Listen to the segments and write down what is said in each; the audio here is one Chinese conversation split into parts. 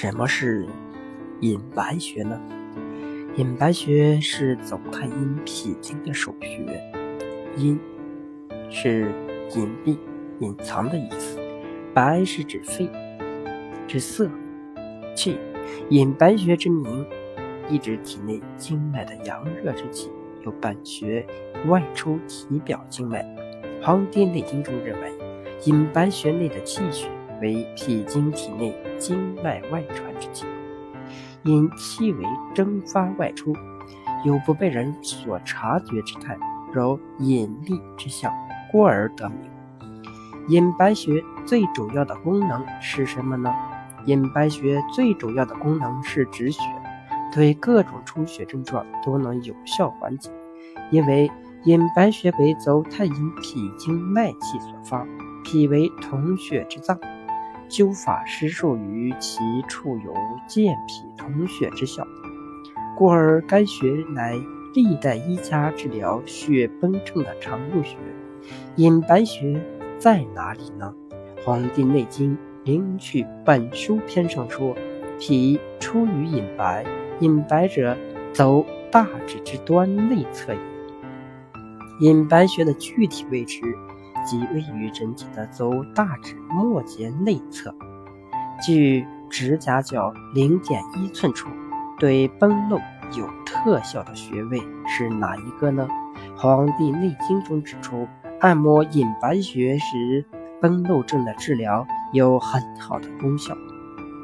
什么是隐白穴呢？隐白穴是走太阴脾经的首穴。阴是隐蔽、隐藏的意思，白是指肺之色气。隐白穴之名，意指体内经脉的阳热之气由本穴外出体表经脉。《黄帝内经》中认为，隐白穴内的气血为脾经体内经脉外传之气，因气为蒸发外出，有不被人所察觉之态，如隐匿之象，故而得名。隐白穴最主要的功能是什么呢？隐白穴最主要的功能是止血，对各种出血症状都能有效缓解，因为。隐白穴为走太阴脾经脉气所发，脾为统血之脏，灸法施术于其处有健脾通血之效，故而该穴乃历代医家治疗血崩症的常用穴。隐白穴在哪里呢？《黄帝内经·灵去本书篇》上说：“脾出于隐白，隐白者，走大指之端内侧也。”隐白穴的具体位置，即位于人体的走大指末节内侧，距指甲角零点一寸处。对崩漏有特效的穴位是哪一个呢？《黄帝内经》中指出，按摩隐白穴时，崩漏症的治疗有很好的功效。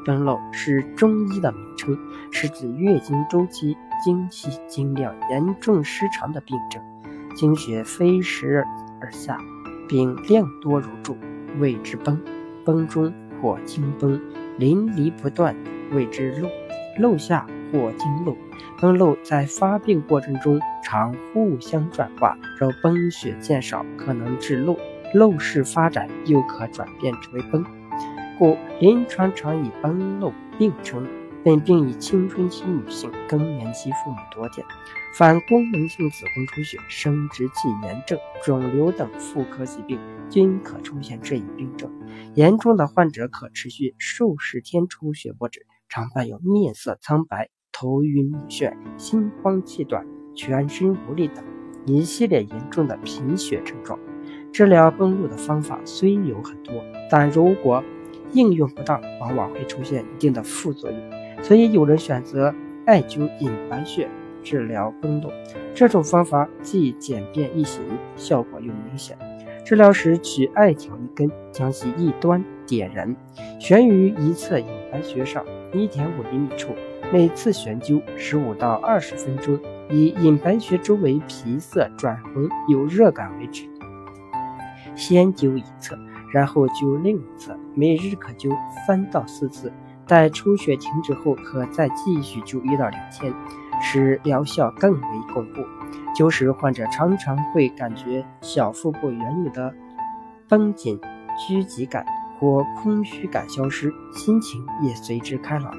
崩漏是中医的名称，是指月经周期经期经量严重失常的病症。经血飞时而下，并量多如注，谓之崩；崩中或经崩，淋漓不断，谓之漏；漏下或经漏。崩漏在发病过程中常互相转化，若崩血渐少，可能致漏；漏势发展，又可转变成为崩。故临床常以崩漏并称。本病以青春期女性、更年期妇女多见。反功能性子宫出血、生殖器炎症、肿瘤等妇科疾病均可出现这一病症。严重的患者可持续数十天出血不止，常伴有面色苍白、头晕目眩、心慌气短、全身无力等一系列严重的贫血症状。治疗崩漏的方法虽有很多，但如果应用不当，往往会出现一定的副作用。所以有人选择艾灸隐白穴治疗崩漏，这种方法既简便易行，效果又明显。治疗时取艾条一根，将其一端点燃，悬于一侧隐白穴上一点五厘米处，每次悬灸十五到二十分钟，以隐白穴周围皮色转红有热感为止。先灸一侧，然后灸另一侧，每日可灸三到四次。待出血停止后，可再继续灸一到两天，使疗效更为巩固。灸时，患者常常会感觉小腹部原有的绷紧、拘急感或空虚感消失，心情也随之开朗。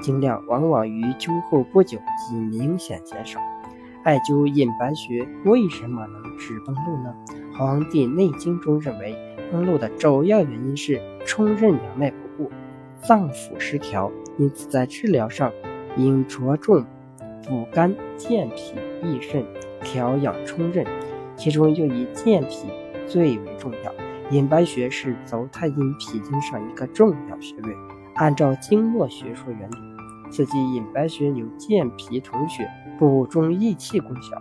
经量往往于灸后不久即明显减少。艾灸隐白穴为什么能治崩漏呢？《黄帝内经》中认为，崩漏的主要原因是冲任两脉不。脏腑失调，因此在治疗上应着重补肝、健脾、益肾、调养冲任，其中又以健脾最为重要。隐白穴是足太阴脾经上一个重要穴位。按照经络学说原理，刺激隐白穴有健脾统血、补中益气功效。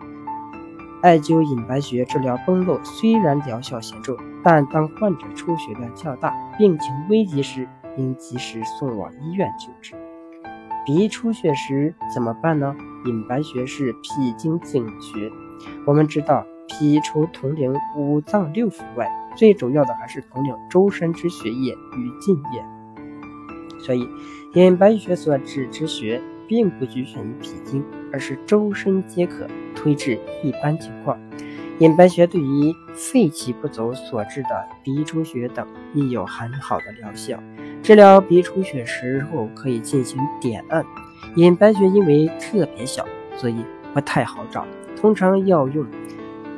艾灸隐白穴治疗崩漏，虽然疗效显著，但当患者出血量较大、病情危急时，应及时送往医院救治。鼻出血时怎么办呢？隐白穴是脾经井穴。我们知道，脾除统领五脏六腑外，最主要的还是统领周身之血液与津液。所以，隐白穴所指之穴，并不局限于脾经，而是周身皆可推至一般情况。隐白穴对于肺气不足所致的鼻出血等，亦有很好的疗效。治疗鼻出血时候可以进行点按。隐白穴因为特别小，所以不太好找，通常要用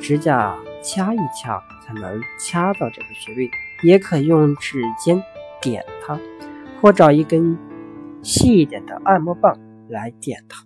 指甲掐一掐才能掐到这个穴位，也可用指尖点它，或找一根细一点的按摩棒来点它。